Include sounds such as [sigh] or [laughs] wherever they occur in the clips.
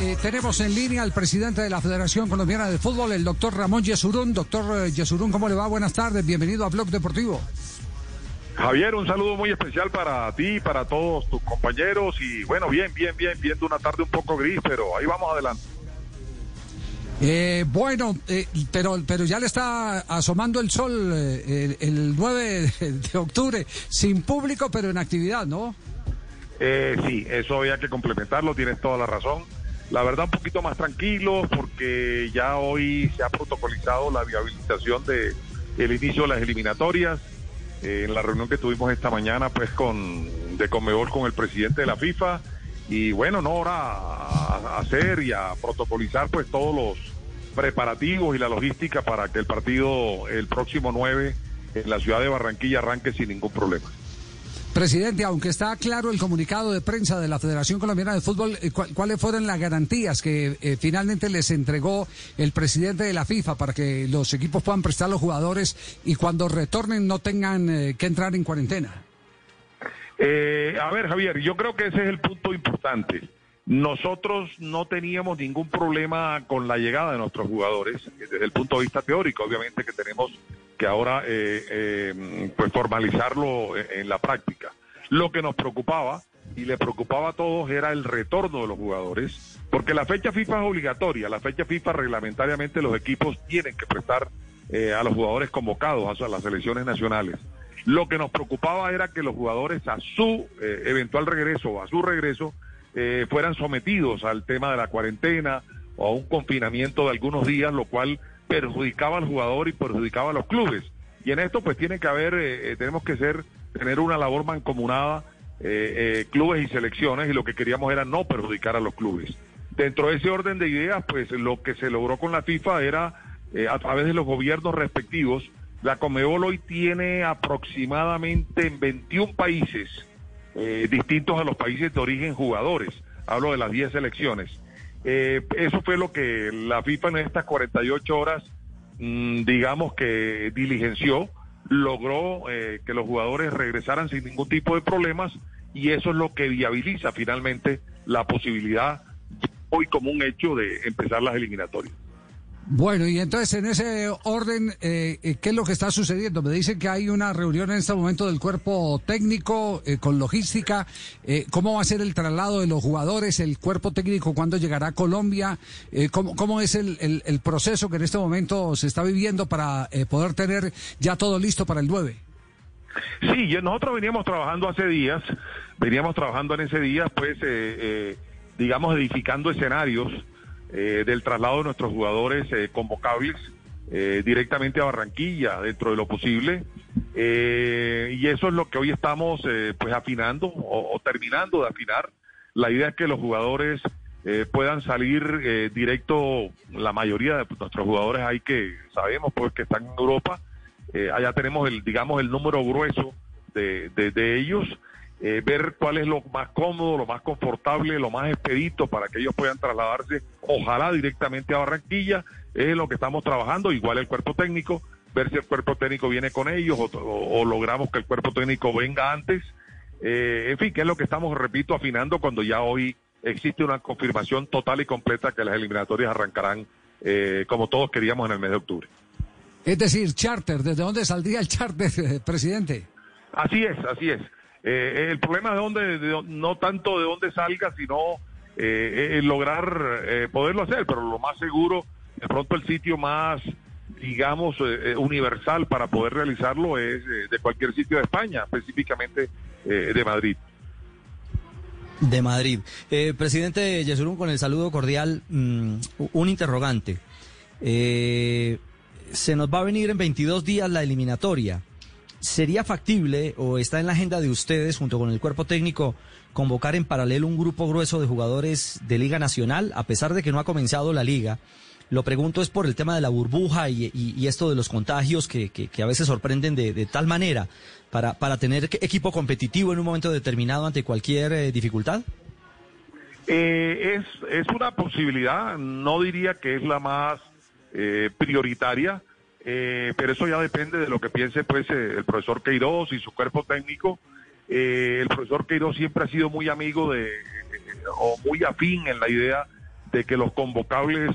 Eh, tenemos en línea al presidente de la Federación Colombiana de Fútbol, el doctor Ramón Yesurún. Doctor eh, Yesurún, ¿cómo le va? Buenas tardes. Bienvenido a Blog Deportivo. Javier, un saludo muy especial para ti, para todos tus compañeros y bueno, bien, bien, bien, viendo una tarde un poco gris, pero ahí vamos adelante. Eh, bueno, eh, pero, pero ya le está asomando el sol eh, el, el 9 de, de octubre, sin público, pero en actividad, ¿no? Eh, sí, eso había que complementarlo, tienes toda la razón. La verdad, un poquito más tranquilo porque ya hoy se ha protocolizado la viabilización de el inicio de las eliminatorias. Eh, en la reunión que tuvimos esta mañana, pues con de Conmebol con el presidente de la FIFA y bueno, no ahora a hacer y a protocolizar pues todos los preparativos y la logística para que el partido el próximo 9 en la ciudad de Barranquilla arranque sin ningún problema. Presidente, aunque está claro el comunicado de prensa de la Federación Colombiana de Fútbol, eh, ¿cu- ¿cuáles fueron las garantías que eh, finalmente les entregó el presidente de la FIFA para que los equipos puedan prestar a los jugadores y cuando retornen no tengan eh, que entrar en cuarentena? A ver, Javier, yo creo que ese es el punto importante. Nosotros no teníamos ningún problema con la llegada de nuestros jugadores, desde el punto de vista teórico, obviamente que tenemos que ahora pues formalizarlo en la práctica. Lo que nos preocupaba y le preocupaba a todos era el retorno de los jugadores, porque la fecha FIFA es obligatoria, la fecha FIFA reglamentariamente los equipos tienen que prestar eh, a los jugadores convocados a las selecciones nacionales. Lo que nos preocupaba era que los jugadores a su eh, eventual regreso o a su regreso eh, fueran sometidos al tema de la cuarentena o a un confinamiento de algunos días, lo cual perjudicaba al jugador y perjudicaba a los clubes. Y en esto pues tiene que haber, eh, eh, tenemos que ser, tener una labor mancomunada, eh, eh, clubes y selecciones, y lo que queríamos era no perjudicar a los clubes. Dentro de ese orden de ideas, pues lo que se logró con la FIFA era, eh, a través de los gobiernos respectivos, la Comebol hoy tiene aproximadamente en 21 países distintos a los países de origen jugadores. Hablo de las 10 selecciones. Eso fue lo que la FIFA en estas 48 horas, mm, digamos que diligenció, logró eh, que los jugadores regresaran sin ningún tipo de problemas y eso es lo que viabiliza finalmente la posibilidad hoy como un hecho de empezar las eliminatorias. Bueno, y entonces en ese orden, eh, eh, ¿qué es lo que está sucediendo? Me dicen que hay una reunión en este momento del cuerpo técnico eh, con logística. Eh, ¿Cómo va a ser el traslado de los jugadores? ¿El cuerpo técnico cuándo llegará a Colombia? Eh, ¿cómo, ¿Cómo es el, el- proceso que en este momento se está viviendo para poder tener ya todo listo para el 9? Sí, nosotros veníamos trabajando hace días, veníamos trabajando en ese día, pues, digamos, edificando escenarios eh, del traslado de nuestros jugadores eh, convocables eh, directamente a Barranquilla, dentro de lo posible. Eh, y eso es lo que hoy estamos, eh, pues, afinando o, terminando de afinar. La idea es que los jugadores puedan salir directo, la mayoría de nuestros jugadores hay que, sabemos, pues, que están en Europa. Allá tenemos el, digamos, el número grueso de, de ellos, eh, ver cuál es lo más cómodo, lo más confortable, lo más expedito para que ellos puedan trasladarse, ojalá directamente a Barranquilla, es lo que estamos trabajando, igual el cuerpo técnico, ver si el cuerpo técnico viene con ellos o, o- o logramos que el cuerpo técnico venga antes, Eh, en fin, que es lo que estamos, repito, afinando cuando ya hoy existe una confirmación total y completa que las eliminatorias arrancarán eh, como todos queríamos en el mes de octubre. Es decir, charter, ¿desde dónde saldría el charter, [laughs] presidente? Así es, así es. Eh, el problema es dónde, de dó- no tanto de dónde salga, sino eh, eh, lograr eh, poderlo hacer, pero lo más seguro, de pronto el sitio más, digamos, universal para poder realizarlo es de cualquier sitio de España, específicamente de Madrid. De Madrid. Presidente Yesurún, con el saludo cordial, mm, un interrogante. Se nos va a venir en 22 días la eliminatoria. ¿Sería factible o está en la agenda de ustedes, junto con el cuerpo técnico, convocar en paralelo un grupo grueso de jugadores de Liga Nacional, a pesar de que no ha comenzado la liga? Lo pregunto es por el tema de la burbuja y, esto de los contagios que, a veces sorprenden de, tal manera, para, para tener equipo competitivo en un momento determinado ante cualquier eh, dificultad. Eh, es, es una posibilidad, no diría que es la más eh, prioritaria, pero eso ya depende de lo que piense pues el profesor Queiroz y su cuerpo técnico. el profesor Queiroz siempre ha sido muy amigo de, o muy afín en la idea de que los convocables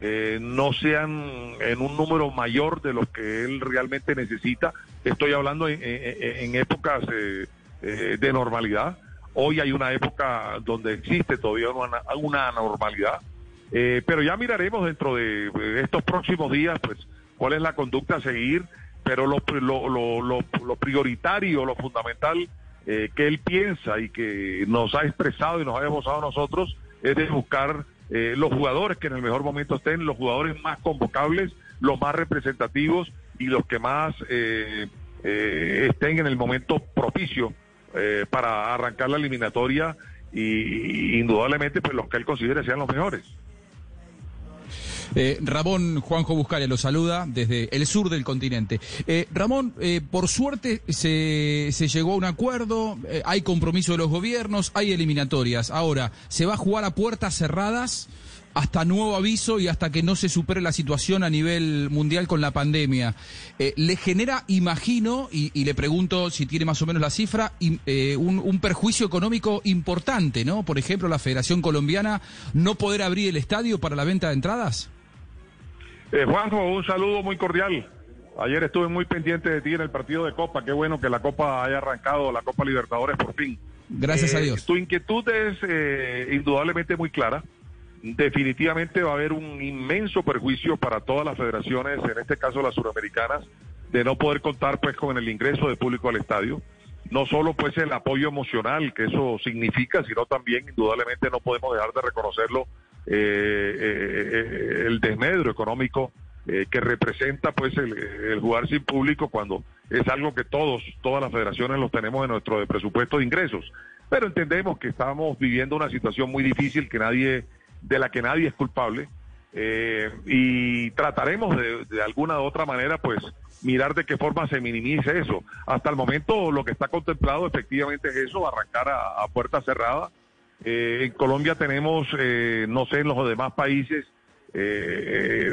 eh, no sean en un número mayor de lo que él realmente necesita. Estoy hablando en, épocas eh, eh, de normalidad. Hoy hay una época donde existe todavía una, una anormalidad, pero ya miraremos dentro de estos próximos días, pues, cuál es la conducta a seguir, pero lo, lo, lo, lo prioritario, lo fundamental que él piensa y que nos ha expresado y nos ha a nosotros es de buscar eh, los jugadores que en el mejor momento estén, los jugadores más convocables, los más representativos y los que más eh, eh, estén en el momento propicio para arrancar la eliminatoria y, indudablemente pues los que él considere sean los mejores. Eh, Ramón Juanjo Buscalia lo saluda desde el sur del continente. Eh, Ramón, eh, por suerte se, llegó a un acuerdo, hay compromiso de los gobiernos, hay eliminatorias. Ahora, ¿se va a jugar a puertas cerradas? hasta nuevo aviso y hasta que no se supere la situación a nivel mundial con la pandemia. ¿Le genera, imagino, y, le pregunto si tiene más o menos la cifra, un, perjuicio económico importante, ¿no? Por ejemplo, la Federación Colombiana no poder abrir el estadio para la venta de entradas. Eh, Juanjo, un saludo muy cordial. Ayer estuve muy pendiente de ti en el partido de Copa. Qué bueno que la Copa haya arrancado, la Copa Libertadores por fin. Gracias a eh, Dios. Tu inquietud es eh, indudablemente muy clara. Definitivamente va a haber un inmenso perjuicio para todas las federaciones, en este caso las suramericanas, de no poder contar pues con el ingreso de público al estadio. No solo pues el apoyo emocional que eso significa, sino también indudablemente no podemos dejar de reconocerlo el desmedro económico eh, que representa pues el, jugar sin público cuando es algo que todos, todas las federaciones los tenemos en nuestro presupuesto de ingresos. Pero entendemos que estamos viviendo una situación muy difícil que nadie, de la que nadie es culpable. y trataremos de, alguna u otra manera pues mirar de qué forma se minimice eso. Hasta el momento lo que está contemplado efectivamente es eso, arrancar a puerta cerrada eh, en Colombia tenemos, eh, no sé, en los demás países, eh,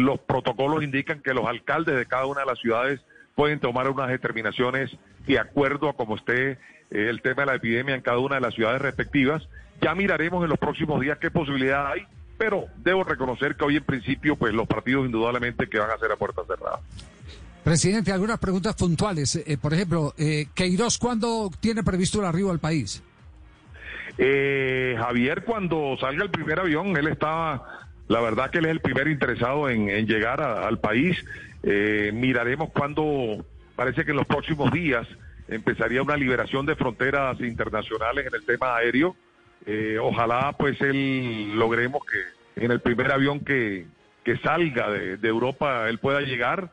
los protocolos indican que los alcaldes de cada una de las ciudades pueden tomar unas determinaciones de acuerdo a cómo esté el tema de la epidemia en cada una de las ciudades respectivas. Ya miraremos en los próximos días qué posibilidad hay, pero debo reconocer que hoy en principio, pues los partidos indudablemente que van a ser a puerta cerrada. Presidente, algunas preguntas puntuales. por ejemplo, Queiroz, ¿cuándo tiene previsto el arribo al país? Eh, Javier, cuando salga el primer avión, él estaba, la verdad que él es el primer interesado en, llegar al país. Eh, miraremos cuando, parece que en los próximos días empezaría una liberación de fronteras internacionales en el tema aéreo. Eh, ojalá pues él logremos que en el primer avión que, que salga de, Europa él pueda llegar.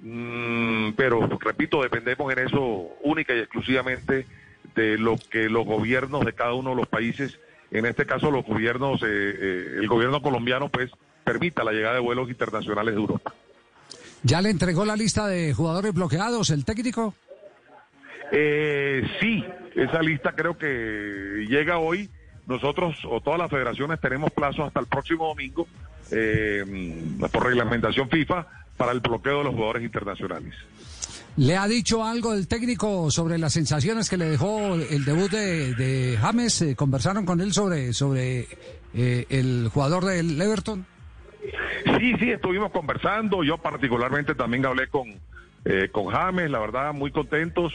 Mm, pero repito, dependemos en eso única y exclusivamente de lo que los gobiernos de cada uno de los países, en este caso los gobiernos, eh, eh, el gobierno colombiano, pues permita la llegada de vuelos internacionales de Europa. ¿Ya le entregó la lista de jugadores bloqueados el técnico? Eh, sí, esa lista creo que llega hoy. Nosotros o todas las federaciones tenemos plazo hasta el próximo domingo por reglamentación FIFA para el bloqueo de los jugadores internacionales. ¿Le ha dicho algo el técnico sobre las sensaciones que le dejó el debut de, James? Eh, ¿Conversaron con él sobre, sobre eh, el jugador del Everton? Sí, sí, estuvimos conversando. Yo particularmente también hablé con, eh, con James, la verdad, muy contentos.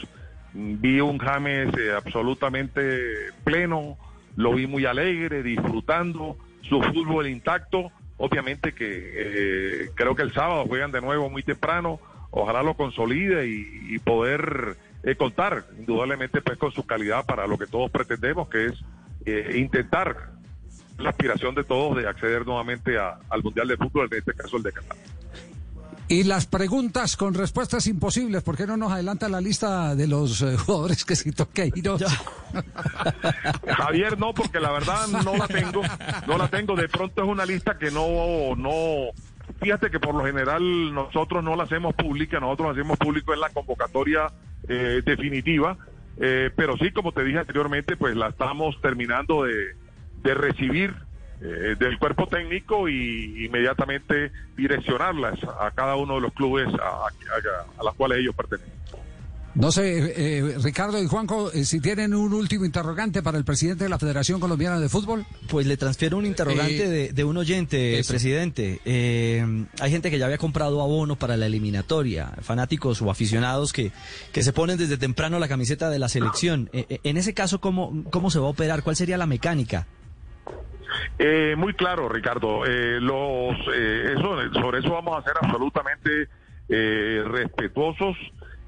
Vi un James absolutamente pleno, lo vi muy alegre, disfrutando su fútbol intacto. Obviamente que creo que el sábado juegan de nuevo muy temprano ojalá lo consolide y, poder eh, contar indudablemente pues con su calidad para lo que todos pretendemos, que es eh, intentar la aspiración de todos de acceder nuevamente al Mundial de Fútbol, en este caso el de Qatar. Y las preguntas con respuestas imposibles, ¿por qué no nos adelanta la lista de los eh, [laughs] jugadores que citó Queiroz? [laughs] Javier, no, porque la verdad no la tengo, no la tengo. De pronto es una lista que no, no, fíjate que por lo general nosotros no la hacemos pública, nosotros hacemos público en la convocatoria eh, definitiva, eh, pero sí, como te dije anteriormente, pues la estamos terminando de, de recibir eh, del cuerpo técnico y inmediatamente direccionarlas a cada uno de los clubes a, a, a los cuales ellos pertenecen. No sé, eh, Ricardo y Juanjo, eh, si tienen un último interrogante para el presidente de la Federación Colombiana de Fútbol. Pues le transfiero un interrogante Eh, de, de un oyente, eso. presidente. Eh, hay gente que ya había comprado abono para la eliminatoria, fanáticos o aficionados que, que se ponen desde temprano la camiseta de la selección. En ese caso, ¿cómo, ¿cómo se va a operar? ¿Cuál sería la mecánica? Eh, muy claro, Ricardo. Eh, los, eh, eso, sobre eso vamos a ser absolutamente eh, respetuosos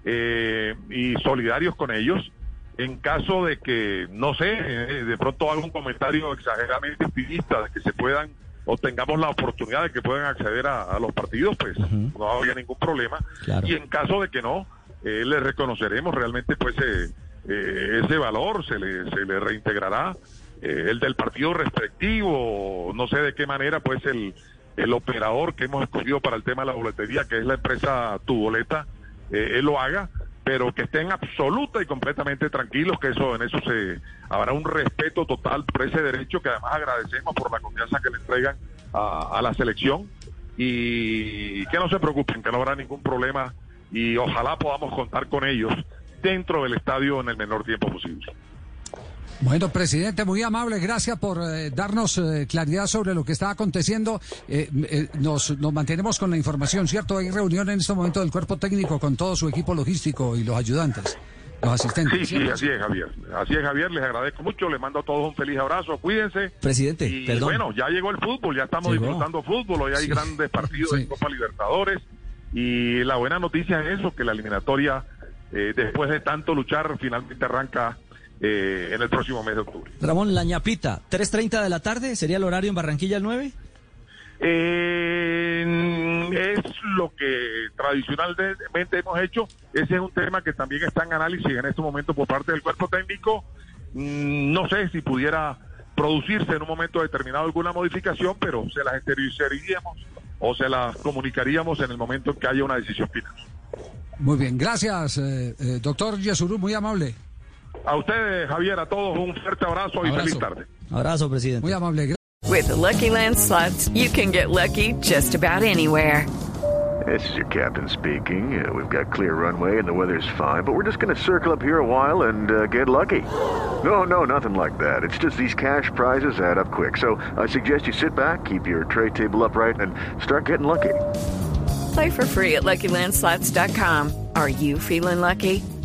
eh, y solidarios con ellos. En caso de que, no sé, eh, de pronto haga un comentario exageradamente optimista de que se puedan o tengamos la oportunidad de que puedan acceder a, a los partidos, pues no habría ningún problema. Claro. Y en caso de que no, eh, le reconoceremos realmente pues eh, eh, ese valor, se le, se le reintegrará eh, el del partido respectivo, no sé de qué manera pues el, el operador que hemos escogido para el tema de la boletería, que es la empresa Tu Boleta, eh, él lo haga, pero que estén absoluta y completamente tranquilos, que eso en eso se habrá un respeto total por ese derecho que además agradecemos por la confianza que le entregan a, a la selección y que no se preocupen, que no habrá ningún problema y ojalá podamos contar con ellos dentro del estadio en el menor tiempo posible. Bueno, presidente, muy amable, gracias por eh, darnos eh, claridad sobre lo que está aconteciendo. Eh, eh, nos, nos mantenemos con la información, ¿cierto? Hay reunión en este momento del cuerpo técnico con todo su equipo logístico y los ayudantes, los asistentes. Sí, sí, así es, Javier. Así es, Javier. Les agradezco mucho. Les mando a todos un feliz abrazo. Cuídense. Presidente, Y perdón. bueno, ya llegó el fútbol. Ya estamos Llegó. disfrutando fútbol. Hoy hay Sí. grandes partidos Sí. en Copa Libertadores. Y la buena noticia es eso, que la eliminatoria, eh, después de tanto luchar, finalmente arranca eh, en el próximo mes de octubre. Ramón, la ñapita, 3.30 de la tarde, ¿sería el horario en Barranquilla el 9? Eh, es lo que tradicionalmente hemos hecho. Ese es un tema que también está en análisis en este momento por parte del cuerpo técnico. Mm, No sé si pudiera producirse en un momento determinado alguna modificación, pero se las exteriorizaríamos o se las comunicaríamos en el momento en que haya una decisión final. Muy bien, gracias, eh, eh, doctor Yesurú, muy amable. A ustedes, Javier, a todos un fuerte abrazo y Abrazo. feliz tarde. Abrazo, presidente. Muy amable. With the Lucky Land slots, you can get lucky just about anywhere. This is your captain speaking. Uh, we've got clear runway and the weather's fine, but we're just going to circle up here a while and uh, get lucky. No, no, nothing like that. It's just these cash prizes add up quick. So I suggest you sit back, keep your tray table upright, and start getting lucky. Play for free at LuckyLandSlots.com. Are you feeling lucky?